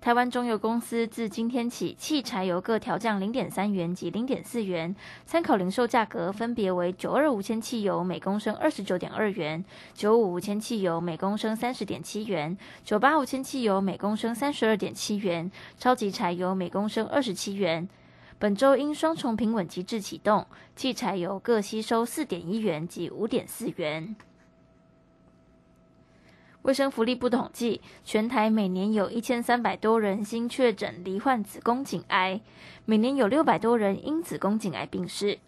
台湾中油公司自今天起，汽柴油各调降零点三元及零点四元，参考零售价格分别为九二五千汽油每公升二十九点二元，九五五千汽油每公升三十点七元，九八五千汽油每公升三十二点七元，超级柴油每公升二十七元。本周因双重平稳机制启动，汽柴油各吸收四点一元及五点四元。卫生福利部统计，全台每年有一千三百多人新确诊罹患子宫颈癌，每年有六百多人因子宫颈癌病逝。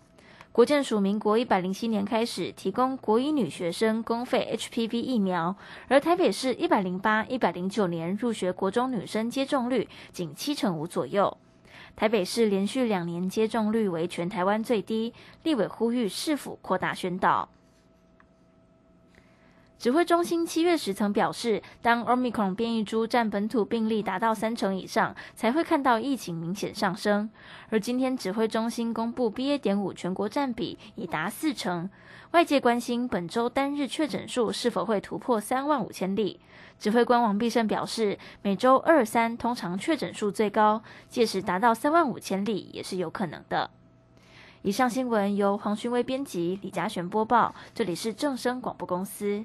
国建署民国一百零七年开始提供国医女学生公费 HPV 疫苗，而台北市一百零八、一百零九年入学国中女生接种率仅七成五左右。台北市连续两年接种率为全台湾最低，立委呼吁市府扩大宣导。指挥中心七月时曾表示，当 Omicron 变异株占本土病例达到三成以上，才会看到疫情明显上升。而今天指挥中心公布 BA. 点五全国占比已达四成，外界关心本周单日确诊数是否会突破三万五千例。指挥官王必胜表示，每周二三通常确诊数最高，届时达到三万五千例也是有可能的。以上新闻由黄勋威编辑，李嘉璇播报，这里是正声广播公司。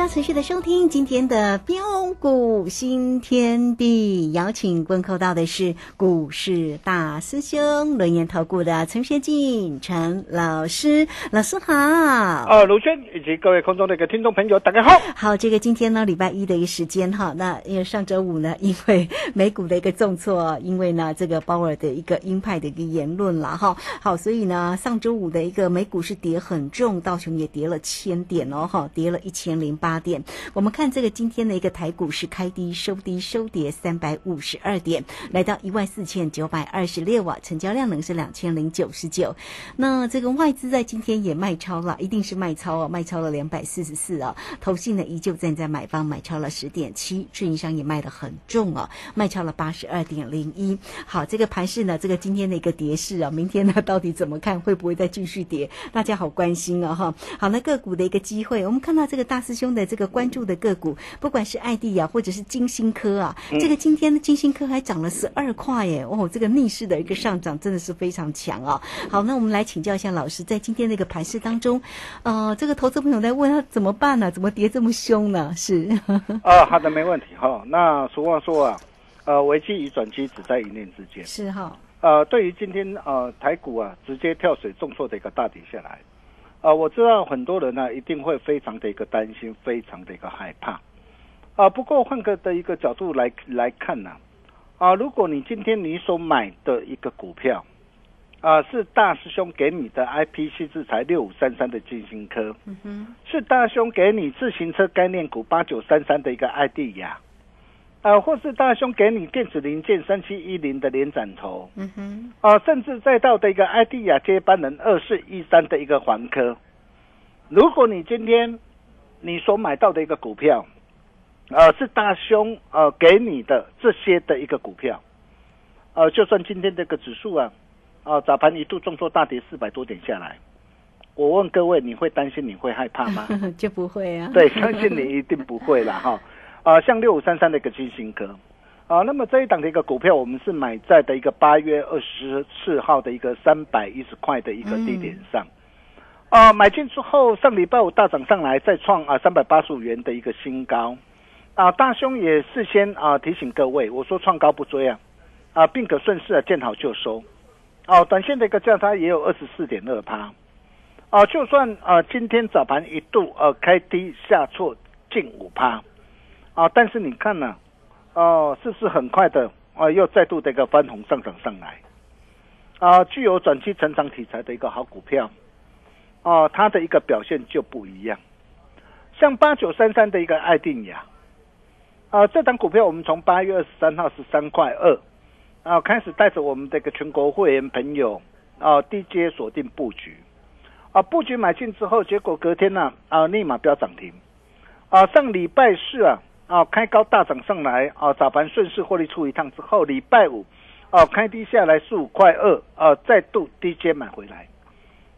家持续的收听今天的标股新天地，邀请问候到的是股市大师兄轮研投顾的陈学进陈老师，老师好。啊，卢轩以及各位空中的一个听众朋友，大家好。好，这个今天呢，礼拜一的一个时间哈，那因为上周五呢，因为美股的一个重挫，因为呢这个鲍尔的一个鹰派的一个言论了哈，好，所以呢上周五的一个美股是跌很重，道琼也跌了千点哦哈，跌了一千零。八八点，我们看这个今天的一个台股是开低收低收跌三百五十二点，来到一万四千九百二十六啊，成交量呢是两千零九十九。那这个外资在今天也卖超了，一定是卖超啊，卖超了两百四十四啊。投信呢依旧站在买方，买超了十点七，运营商也卖的很重啊，卖超了八十二点零一。好，这个盘势呢，这个今天的一个跌势啊，明天呢 到底怎么看？会不会再继续跌？大家好关心啊哈。好，那个股的一个机会，我们看到这个大师兄。的这个关注的个股，不管是艾地啊，或者是金星科啊，这个今天的金星科还涨了十二块耶！哦，这个逆势的一个上涨真的是非常强啊！好，那我们来请教一下老师，在今天那个盘市当中，呃，这个投资朋友在问他怎么办呢？怎么跌这么凶呢？是 啊，好的，没问题哈。那俗话说啊，呃，危机与转机只在一念之间。是哈。呃，对于今天呃台股啊，直接跳水重挫的一个大跌下来。啊，我知道很多人呢一定会非常的一个担心，非常的一个害怕。啊，不过换个的一个角度来来看呢，啊，如果你今天你所买的一个股票，啊，是大师兄给你的 IPC 制裁六五三三的金星科，是大兄给你自行车概念股八九三三的一个爱地亚，呃，或是大兄给你电子零件三七一零的连展头，嗯哼，啊、甚至再到的一个艾迪亚接班人二四一三的一个环科，如果你今天你所买到的一个股票，呃，是大兄呃给你的这些的一个股票，呃，就算今天这个指数啊，啊、早盘一度重挫大跌四百多点下来，我问各位，你会担心你会害怕吗？就不会啊。对，相信你一定不会啦哈。啊、像六五三三的一个金星科，啊，那么这一档的一个股票，我们是买在的一个八月二十四号的一个三百一十块的一个低点上，啊、买进之后，上礼拜五大涨上来，再创啊三百八十五元的一个新高，啊，大兄也事先啊提醒各位，我说创高不追啊，啊，并可顺势啊见好就收，哦、短线的一个价差也有二十四点二趴。啊，就算啊，今天早盘一度呃开低下挫近五趴，啊，但是你看呢、哦、是不是很快的啊又再度的一个翻红上涨上来？啊，具有短期成长题材的一个好股票，啊、它的一个表现就不一样。像八九三三的一个爱定雅，啊，这档股票我们从八月二十三号十三块二，啊，开始带着我们的一个全国会员朋友啊低阶锁定布局。啊，布局买进之后，结果隔天呢、啊，立马飙涨停。啊，上礼拜四啊，啊开高大涨上来，哦早盘顺势获利出一趟之后，礼拜五，哦开低下来十五块二，哦再度低阶买回来。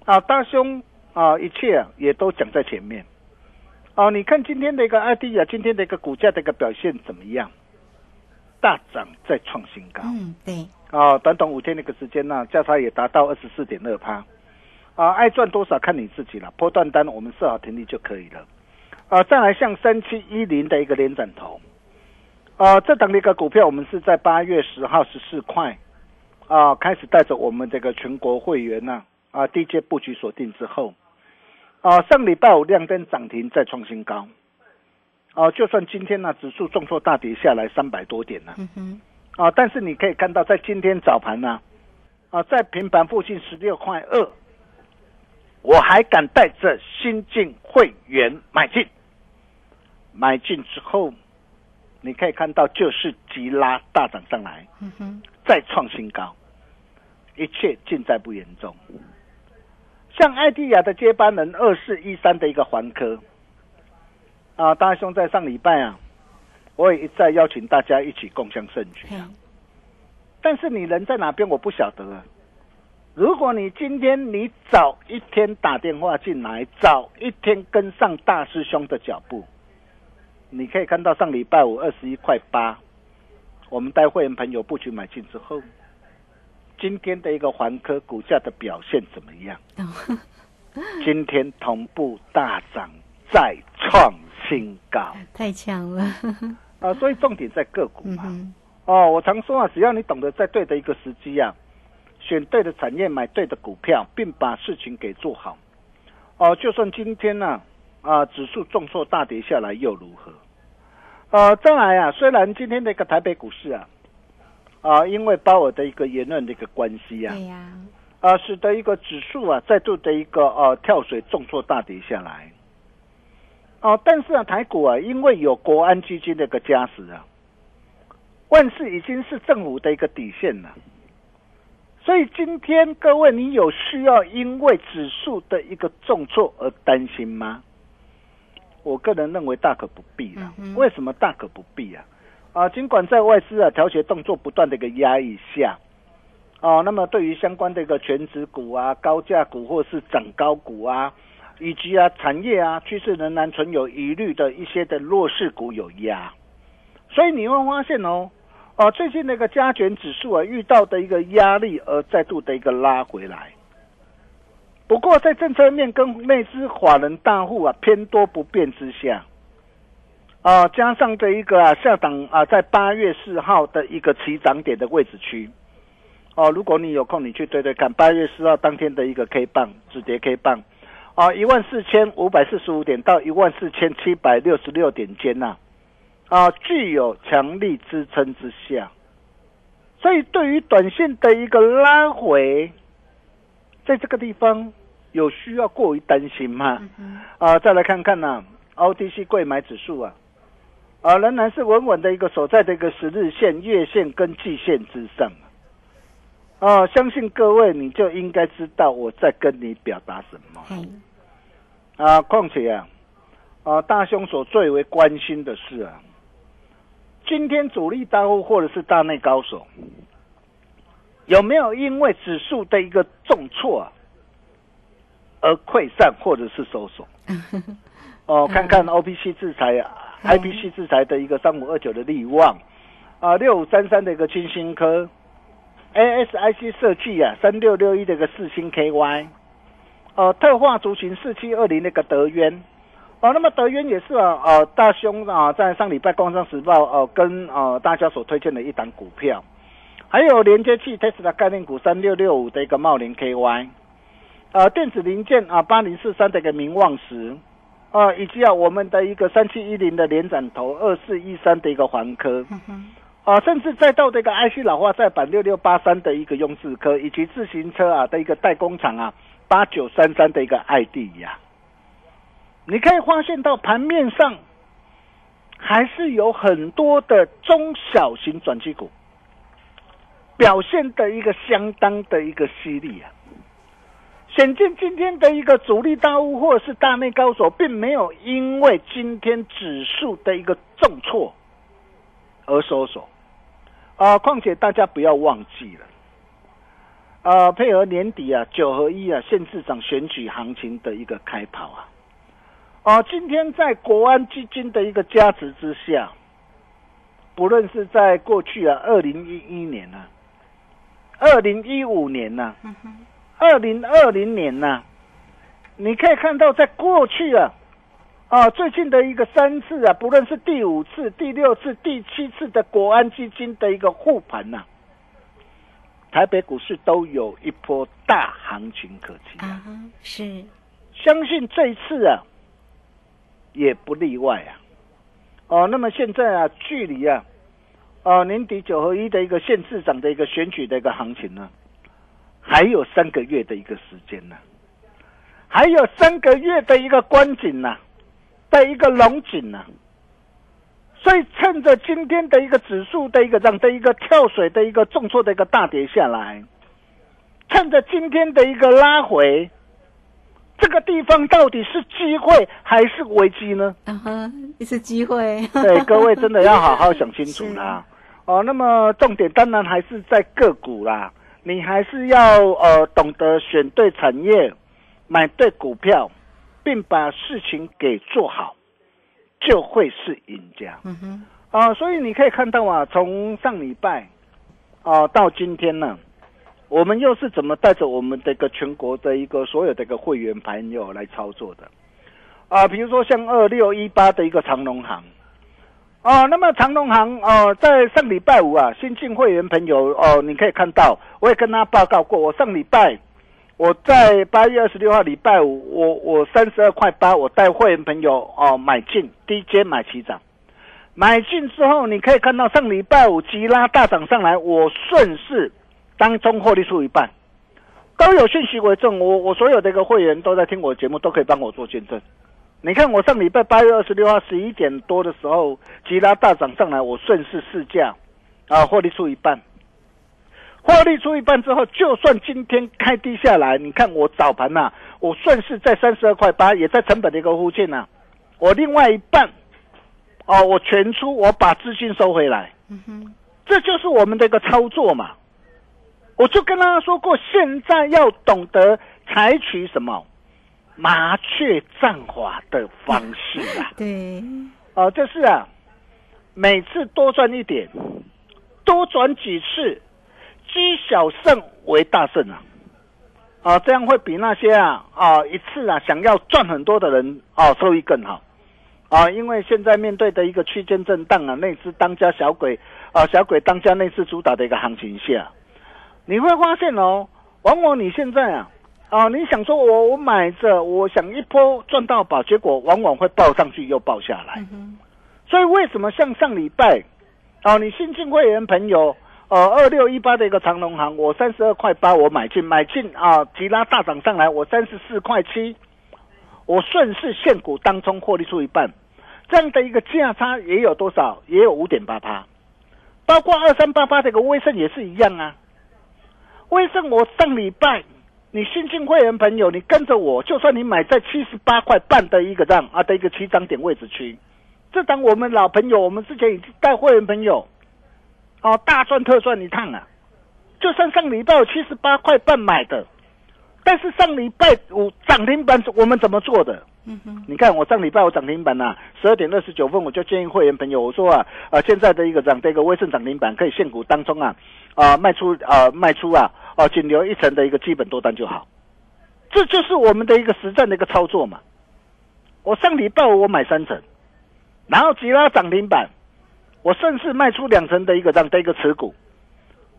啊，大兄啊，一切啊也都讲在前面。啊，你看今天的一个 ID 啊，今天的一个股价的一个表现怎么样？大涨再创新高。嗯，对，啊，短短五天的一个时间呢、价差也达到二十四点二趴。啊，爱赚多少看你自己了，波段单我们设好停利就可以了。啊，再来像三七一零的一个连斩头，啊，这档的一个股票我们是在八月十号十四块，啊，开始带着我们这个全国会员呢、啊，低阶布局锁定之后，啊，上礼拜五亮灯涨停再创新高，啊，就算今天呢、指数重挫大跌下来三百多点呢、啊，但是你可以看到，在今天早盘呢、啊，在平盘附近十六块二，我还敢带着新进会员买进，买进之后，你可以看到就是急拉大涨上来，再创新高，一切尽在不言中。像艾迪亚的接班人二四一三的一个环科，啊，大兄在上礼拜啊，我也一再邀请大家一起共享盛举。嘿，但是你人在哪边，我不晓得啊。如果你今天你早一天打电话进来，早一天跟上大师兄的脚步，你可以看到上礼拜五二十一块八，我们带会员朋友布局买进之后，今天的一个环科股价的表现怎么样？哦，今天同步大涨，再创新高 太强了，啊！所以重点在个股嘛。嗯，哦，我常说啊，只要你懂得在对的一个时机啊，选对的产业，买对的股票，并把事情给做好，哦，就算今天呢啊指数重挫大跌下来又如何？呃，再来啊，虽然今天的一个台北股市啊，啊，因为鲍尔的一个言论的一个关系啊，对呀，啊，使得一个指数啊再度的一个呃跳水重挫大跌下来。哦、但是啊，台股啊，因为有国安基金的一个加持啊，万事已经是政府的一个底线了。所以今天各位，你有需要因为指数的一个重挫而担心吗？我个人认为大可不必了。嗯为什么大可不必啊？啊，尽管在外资啊调节动作不断的一个压抑下，哦、那么对于相关的一个全指股啊、高价股或是涨高股啊，以及啊产业啊趋势仍然存有疑虑的一些的弱势股有压，所以你会发现哦，哦、最近那个加权指数啊遇到的一个压力而再度的一个拉回来。不过在政策面跟内资法人大户啊偏多不变之下，啊、加上这一个啊下档啊在八月四号的一个起涨点的位置区，哦，如果你有空你去对对看，八月四号当天的一个 K 棒止跌 K 棒，啊一万四千五百四十五点到一万四千七百六十六点间呐、啊，具有强力支撑之下，所以对于短线的一个拉回，在这个地方有需要过于担心吗？啊，再来看看呢、OTC 贵买指数啊，啊，仍然是稳稳的一个所在的一个十日线、月线跟季线之上。啊，相信各位你就应该知道我在跟你表达什么。啊，况且啊，啊，大兄所最为关心的是啊，今天主力大户或者是大内高手，有没有因为指数的一个重挫啊，而溃散或者是收缩？哦，看看 O P C 制裁啊。I P C 制裁的一个三五二九的利旺，啊六五三三的一个金星科，A S I C 设计啊三六六一的一个四星 K Y，呃特化族群四七二零那个德渊，哦那么德渊也是啊呃大兄啊在上礼拜工商时报哦跟呃大家所推荐的一档股票，还有连接器 Tesla 概念股三六六五的一个茂林 K Y，呃电子零件啊八零四三的一个明旺石。啊，以及啊，我们的一个三七一零的连展头，二四一三的一个环科，啊，甚至再到这个 IC 老化再版六六八三的一个雍智科，以及自行车啊的一个代工厂啊八九三三的一个艾地呀，你可以发现到盘面上还是有很多的中小型转机股表现的一个相当的一个犀利啊。显见今天的一个主力大户或者是大内高手，并没有因为今天指数的一个重挫而收手啊！况且大家不要忘记了啊，配合年底啊九合一啊县市长选举行情的一个开跑啊啊！今天在国安基金的一个加持之下，不论是在过去啊二零一一年呢，二零一五年呢。二零二零年呢，你可以看到，在过去啊，啊，最近的一个三次啊，不论是第五次、第六次、第七次的国安基金的一个护盘呐，台北股市都有一波大行情可期啊。是，相信这一次啊，也不例外啊。哦，那么现在啊，距离啊，啊年底九合一的一个县市长的一个选举的一个行情呢？还有三个月的一个时间呢，还有三个月的一个观景呢，的一个龙景呢，所以趁着今天的一个指数的一个这样的一个跳水的一个重挫的一个大跌下来，趁着今天的一个拉回，这个地方到底是机会还是危机呢？啊哈，是机会。对，各位真的要好好想清楚啦。哦，那么重点当然还是在个股啦。你还是要呃懂得选对产业，买对股票，并把事情给做好，就会是赢家。嗯哼，啊，所以你可以看到啊，从上礼拜啊到今天呢，我们又是怎么带着我们这个全国的一个所有的一个会员朋友来操作的？啊，比如说像二六一八的一个长隆行。哦，那么长隆行哦，在上礼拜五啊，新进会员朋友哦，你可以看到，我也跟他报告过，我上礼拜我在八月二十六号礼拜五，我我三十二块八，我带会员朋友哦买进低阶买齐涨，买进之后，你可以看到上礼拜五急拉大涨上来，我顺势当中获利出一半，都有信息为证，我我所有的一个会员都在听我节目，都可以帮我做见证。你看，我上礼拜八月二十六号十一点多的时候，吉拉大涨上来，我顺势试价，啊，获利出一半。获利出一半之后，就算今天开低下来，你看我早盘呐，我顺势在三十二块八，也在成本的一个附近呐。我另外一半，哦，我全出，我把资金收回来。嗯哼，这就是我们的一个操作嘛。我就跟大家说过，现在要懂得采取什么。麻雀战法的方式啊，对，哦，就是啊，每次多赚一点，多转几次，积小胜为大胜啊，啊，这样会比那些啊啊一次啊想要赚很多的人啊收益更好。啊，因为现在面对的一个区间震荡啊，内资当家小鬼啊，小鬼当家内资主导的一个行情下，你会发现哦，往往你现在啊。啊，你想说我我买着，我想一波赚到宝，结果往往会爆上去又爆下来。所以为什么像上礼拜，哦，你新进会员朋友，呃，二六一八的一个长隆行，我三十二块八我买进，买进啊，急拉大涨上来，我三十四块七，我顺势现股当中获利出一半，这样的一个价差也有多少？也有五点八八，包括二三八八这个威盛也是一样啊。威盛我上礼拜，你新进会员朋友，你跟着我，就算你买在七十八块半的一个这样啊的一个起涨点位置区，这档我们老朋友，我们之前已经带会员朋友，哦大赚特赚一趟啊。就算上礼拜有七十八块半买的，但是上礼拜五涨停板我们怎么做的？嗯哼，你看我上礼拜我涨停板呐、十二点二十九分我就建议会员朋友，我说啊，啊现在的一个涨这个微盛涨停板可以现股当中啊，啊卖出啊卖出啊，哦、仅留一层的一个基本多单就好，这就是我们的一个实战的一个操作嘛。我上礼拜五我买三层，然后吉拉涨停板，我顺势卖出两成的一个这样的一个持股，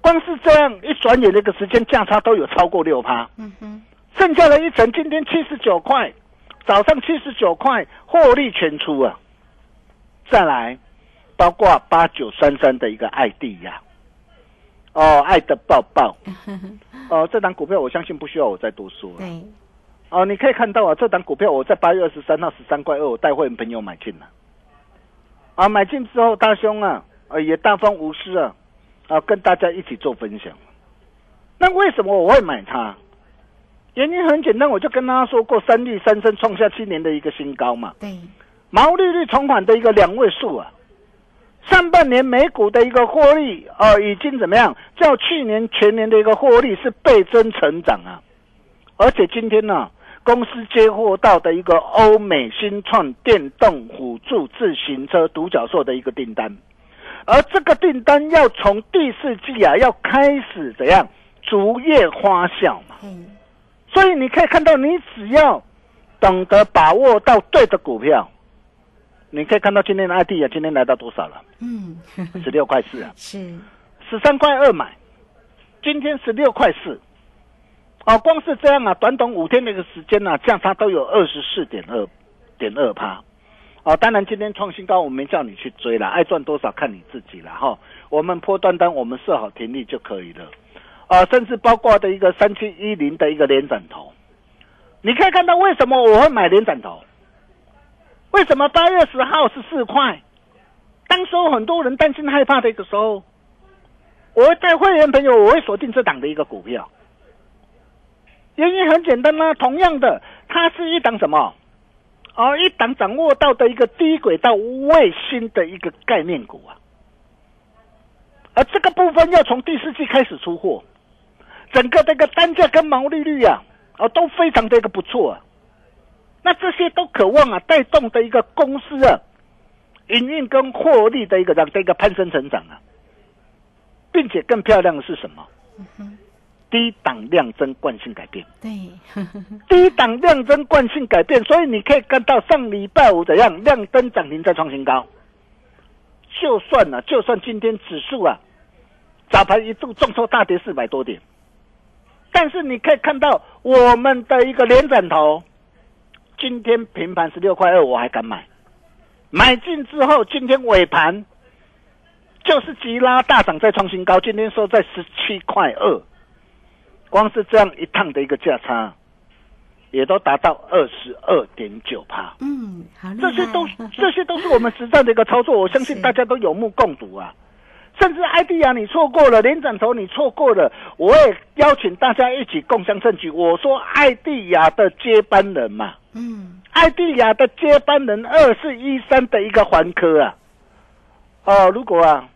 光是这样一转眼的一个时间价差都有超过六趴。嗯哼，剩下的一层今天七十九块，早上七十九块获利全出啊！再来，包括八九三三的一个爱地呀，哦，爱的抱抱，哦，这档股票我相信不需要我再多说了。对，哦，你可以看到啊，这档股票我在八月二十三号十三块二，我带会员朋友买进了。啊，买进之后，大兄啊，呃，也大方无私啊，啊，跟大家一起做分享。那为什么我会买它？原因很简单，我就跟大家说过，三率三升创下七年的一个新高嘛，对，毛利率重返的一个两位数啊。上半年美股的一个获利，呃，已经怎么样？较去年全年的一个获利是倍增成长啊。而且今天呢、公司接获到的一个欧美新创电动辅助自行车独角兽的一个订单，而这个订单要从第四季啊，要开始怎样逐月花销嘛。嘿，所以你可以看到，你只要懂得把握到对的股票，你可以看到今天的 ID 啊，今天来到多少了？嗯，十六块四啊，是，十三块二买，今天十六块四。哦，光是这样啊，短短五天的一个时间呢、啊，价差都有二十四点二点二趴。哦，当然今天创新高，我没叫你去追了，爱赚多少看你自己了哈。我们破单单，我们设好停利就可以了。啊，甚至包括的一个三七一零的一个连斩头，你可以看到为什么我会买连斩头？为什么八月十号是四块？当时候很多人担心害怕的一个时候，我会带会员朋友，我会锁定这档的一个股票。原因很简单啦、同样的，它是一档什么？哦，一档掌握到的一个低轨道卫星的一个概念股啊。而这个部分要从第四季开始出货，整个这个单价跟毛利率啊，哦都非常的一个不错啊。那这些都渴望啊带动的一个公司啊，营运跟获利的一个这样的一个攀升成长啊，并且更漂亮的是什么？低档量增惯性改变。对，低档量增惯性改变，所以你可以看到上礼拜五怎样亮灯涨停再创新高。就算呢、就算今天指数啊早盘一度重挫大跌四百多点，但是你可以看到我们的一个连斩头，今天平盘十六块二，我还敢买，买进之后今天尾盘就是急拉大涨再创新高，今天收在十七块二。光是这样一趟的一个价差，也都达到二十二点九趴。嗯，好，这些都这些都是我们实战的一个操作，我相信大家都有目共睹啊。甚至 ID 啊，你错过了连斩头，你错过了，我也邀请大家一起共襄盛举。我说艾迪亚的接班人嘛，嗯，艾迪亚的接班人二四一三的一个环科啊，哦，如果啊，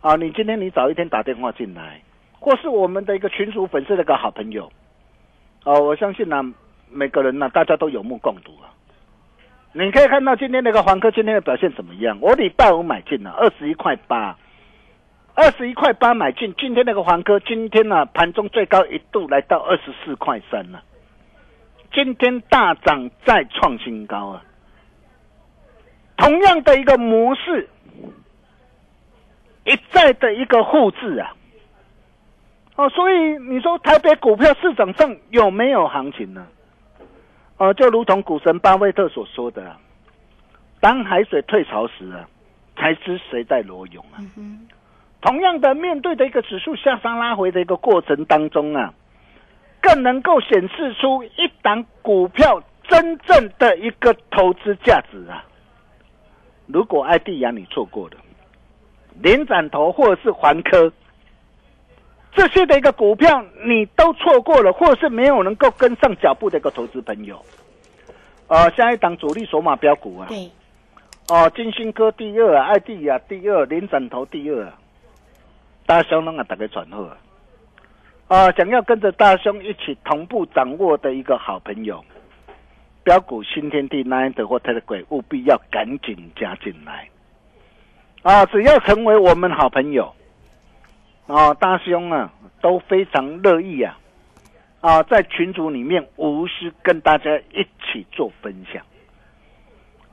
啊，你今天你早一天打电话进来，或是我们的一个群主粉丝的一个好朋友，哦，我相信呢、每个人呢、大家都有目共睹啊。你可以看到今天那个环科今天的表现怎么样？我礼拜五买进了二十一块八，二十一块八买进。今天那个环科今天呢、盘中最高一度来到二十四块三了，今天大涨再创新高啊！同样的一个模式，一再的一个复制啊！哦，所以你说台北股票市场上有没有行情呢？哦，就如同股神巴菲特所说的、啊，当海水退潮时啊，才知谁在裸泳啊。同样的，面对的一个指数下方拉回的一个过程当中啊，更能够显示出一档股票真正的一个投资价值啊。如果爱地亚你错过了，连展投或者是环科这些的一个股票你都错过了，或者是没有能够跟上脚步的一个投资朋友，呃，下一档主力索马标股啊，对，哦，金星科第二，爱地亚第二，连展投第二，大家相当啊大家转好啊，啊，想要跟着大兄一起同步掌握的一个好朋友。标股新天地、奈德或特的鬼，务必要赶紧加进来啊！只要成为我们好朋友啊，大兄啊都非常乐意啊啊，在群组里面无私跟大家一起做分享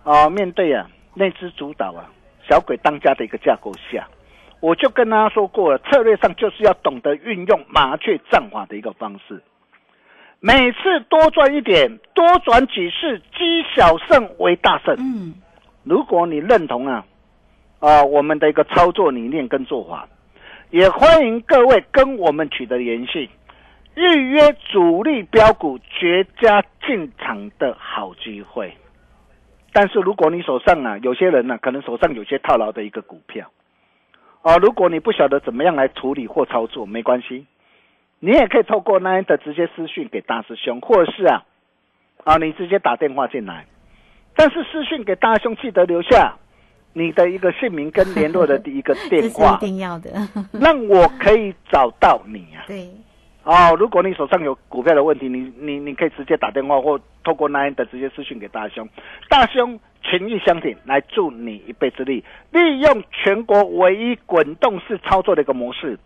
啊。面对啊那只主导啊小鬼当家的一个架构下，我就跟大家说过了，策略上就是要懂得运用麻雀战法的一个方式。每次多赚一点，多转几次，积小胜为大胜。嗯，如果你认同啊，啊我们的一个操作理念跟做法，也欢迎各位跟我们取得联系，预约主力标股绝佳进场的好机会。但是如果你手上啊，有些人呢、可能手上有些套牢的一个股票，啊，如果你不晓得怎么样来处理或操作，没关系。你也可以透过那的直接私讯给大师兄，或者是啊，啊，你直接打电话进来。但是私讯给大师兄，记得留下你的一个姓名跟联络的 第一个电话一，定要的。让我可以找到你啊。对，哦，如果你手上有股票的问题，你你你可以直接打电话或透过那的直接私讯给大兄，大兄情义相挺，来助你一臂之力，利用全国唯一滚动式操作的一个模式，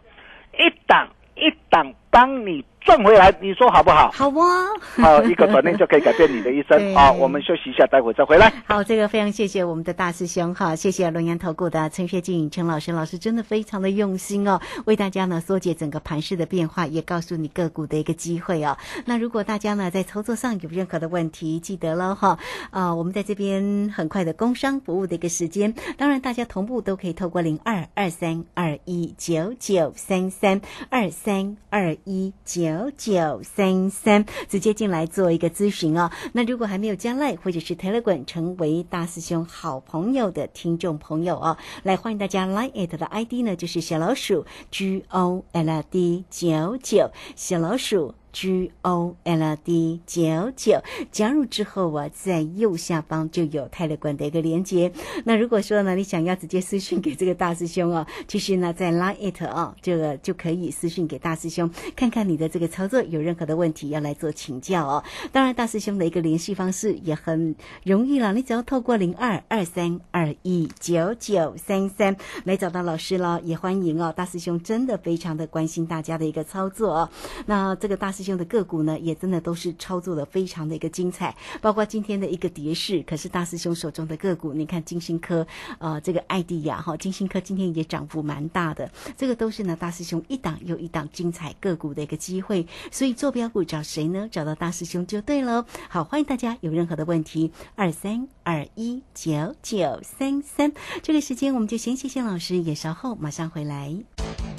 一档一档帮你赚回来，你说好不好？好啊。好，一个转念就可以改变你的一生 对啊！我们休息一下，待会再回来。好，这个非常谢谢我们的大师兄哈，谢谢龙岩投顾的陈学静陈老师，老师真的非常的用心哦，为大家呢缩解整个盘势的变化，也告诉你个股的一个机会哦。那如果大家呢在操作上有任何的问题，记得了哈，啊，我们在这边很快的工商服务的一个时间，当然大家同步都可以透过零二二三二一九九三三二三二一九九九三三直接进来做一个咨询哦。那如果还没有加赖或者是 Telegram 成为大师兄好朋友的听众朋友哦，来欢迎大家 Line it 的 ID 呢就是小老鼠 G O L D 九九小老鼠。G O L D 九九加入之后啊，在右下方就有泰勒管的一个连接。那如果说呢，你想要直接私讯给这个大师兄哦，其实呢，在 Line it 哦，这个就可以私讯给大师兄，看看你的这个操作有任何的问题要来做请教哦。当然，大师兄的一个联系方式也很容易了，你只要透过零二二三二一九九三三来找到老师了，也欢迎哦。大师兄真的非常的关心大家的一个操作哦。那这个大师师兄的个股呢，也真的都是操作的非常的一个精彩，包括今天的一个跌势，可是大师兄手中的个股，你看金星科，呃，这个艾迪亚哈，金星科今天也涨幅蛮大的，这个都是呢大师兄一档又一档精彩个股的一个机会，所以做标股找谁呢？找到大师兄就对喽。好，欢迎大家有任何的问题，二三二一九九三三，这个时间我们就先谢谢老师，也稍后马上回来。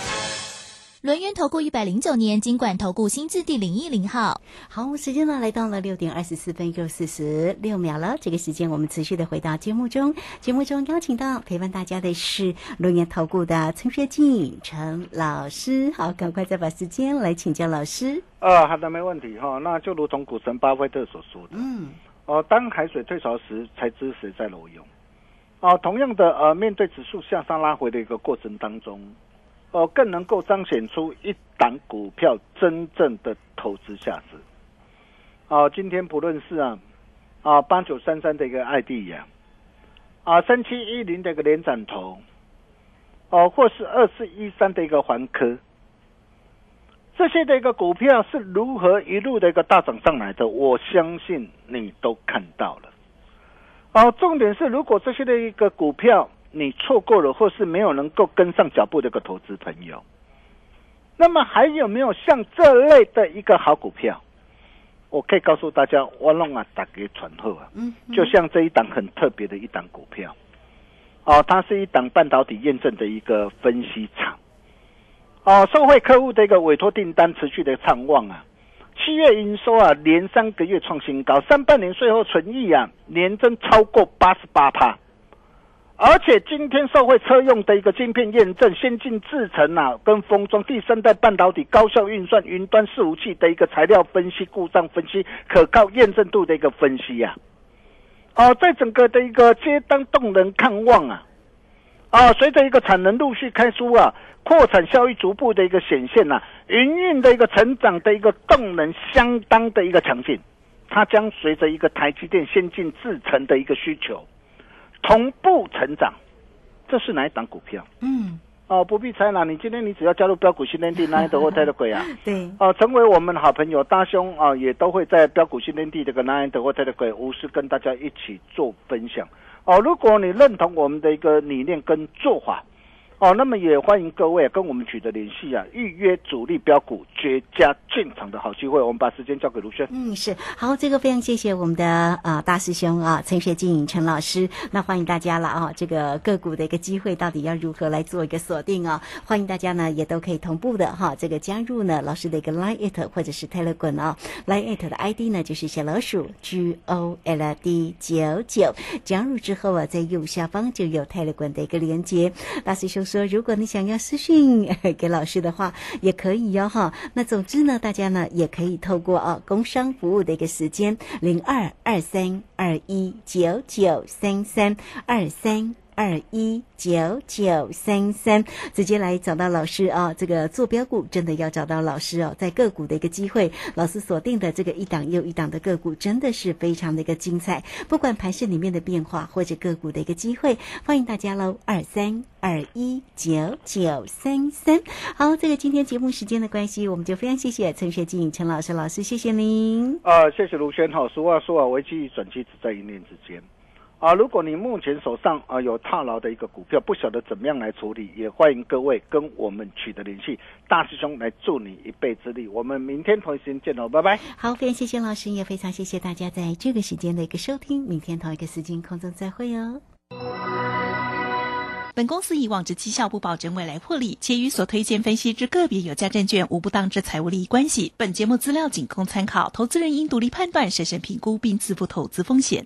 轮源投顾一百零九年金管投顾新字第零一零号。好，时间呢来到了六点二十四分又四十六秒了。这个时间我们持续的回到节目中，节目中邀请到陪伴大家的是轮源投顾的陈学进陈老师。好，赶快再把时间来请教老师。呃，好的，没问题哈。那就如同股神巴菲特所说的，嗯，哦，当海水退潮时，才知谁在裸泳。哦，同样的，呃，面对指数向上拉回的一个过程当中。哦，更能够彰显出一档股票真正的投资价值。哦，今天不论是啊啊八九三三的一个爱迪呀，啊三七一零的一个连展头，哦，或是二四一三的一个环科，这些的一个股票是如何一路的一个大涨上来的？我相信你都看到了。哦，重点是如果这些的一个股票。你错过了，或是没有能够跟上脚步的一个投资朋友，那么还有没有像这类的一个好股票？我可以告诉大家，我弄啊打给传后啊，嗯，就像这一档很特别的一档股票，哦，它是一档半导体验证的一个分析厂，哦，受惠客户的一个委托订单持续的畅旺啊，七月营收啊连三个月创新高，上半年税后存益啊年增超过八十八趴。而且今天社会车用的一个晶片验证、先进制程啊，跟封装第三代半导体高效运算、云端伺服器的一个材料分析、故障分析、可靠验证度的一个分析呀，哦，在整个的一个接单动能看望啊，啊，随着一个产能陆续开出啊，扩产效益逐步的一个显现呐，营运的一个成长的一个动能相当的一个强劲，它将随着一个台积电先进制程的一个需求。同步成长，这是哪一档股票？嗯，哦，不必猜了，你今天你只要加入标股新天地，那一德或泰的鬼啊？对，哦，成为我们好朋友，大兄啊，也都会在标股新天地这个那一德或泰的鬼，无私跟大家一起做分享。哦，如果你认同我们的一个理念跟做法。哦，那么也欢迎各位跟我们取得联系啊，预约主力标股绝佳进场的好机会。我们把时间交给卢轩。嗯，是好，这个非常谢谢我们的啊大师兄啊陈学进陈老师。那欢迎大家了啊，这个个股的一个机会到底要如何来做一个锁定啊？欢迎大家呢也都可以同步的哈，这个加入呢老师的一个 Line It 或者是 Telegram 啊，Line It 的 ID 呢就是小老鼠 G O L D 九九，加入之后啊，在右下方就有 Telegram 的一个连接，大师兄。说，如果你想要私讯给老师的话，也可以哟哈。那总之呢，大家呢也可以透过啊工商服务的一个时间零二二三二一九九三三二三。二一九九三三，直接来找到老师啊！这个坐标股真的要找到老师哦，在个股的一个机会，老师锁定的这个一档又一档的个股，真的是非常的一个精彩。不管盘市里面的变化，或者个股的一个机会，欢迎大家喽！二三二一九九三三。好，这个今天节目时间的关系，我们就非常谢谢陈学静陈老师老师，谢谢您。啊，谢谢卢轩好。俗话说啊，危机转机只在一念之间。啊，如果你目前手上啊有套牢的一个股票，不晓得怎么样来处理，也欢迎各位跟我们取得联系，大师兄来助你一臂之力。我们明天同一时间见喽，拜拜。好，非常谢谢老师，也非常谢谢大家在这个时间的一个收听，明天同一个时间空中再会哦。本公司以往之绩效不保证未来获利，且与所推荐分析之个别有价证券无不当之财务利益关系。本节目资料仅供参考，投资人应独立判断、审慎评估并自负投资风险。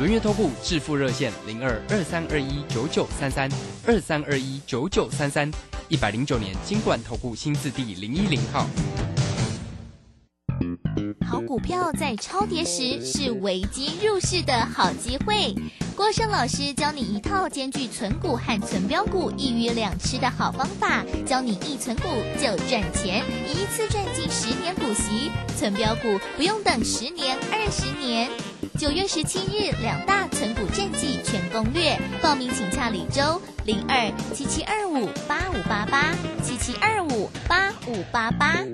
轮月投顾致富热线零二二三二一九九三三二三二一九九三三一百零九年金管投顾新字第零一零号。好股票在超跌时是危机入市的好机会。郭胜老师教你一套兼具存股和存标股一鱼两吃的好方法，教你一存股就赚钱，一次赚进十年股息，存标股不用等十年二十年。九月十七日，两大存股战绩全攻略，报名请洽李周零二七七二五八五八八七七二五八五八八。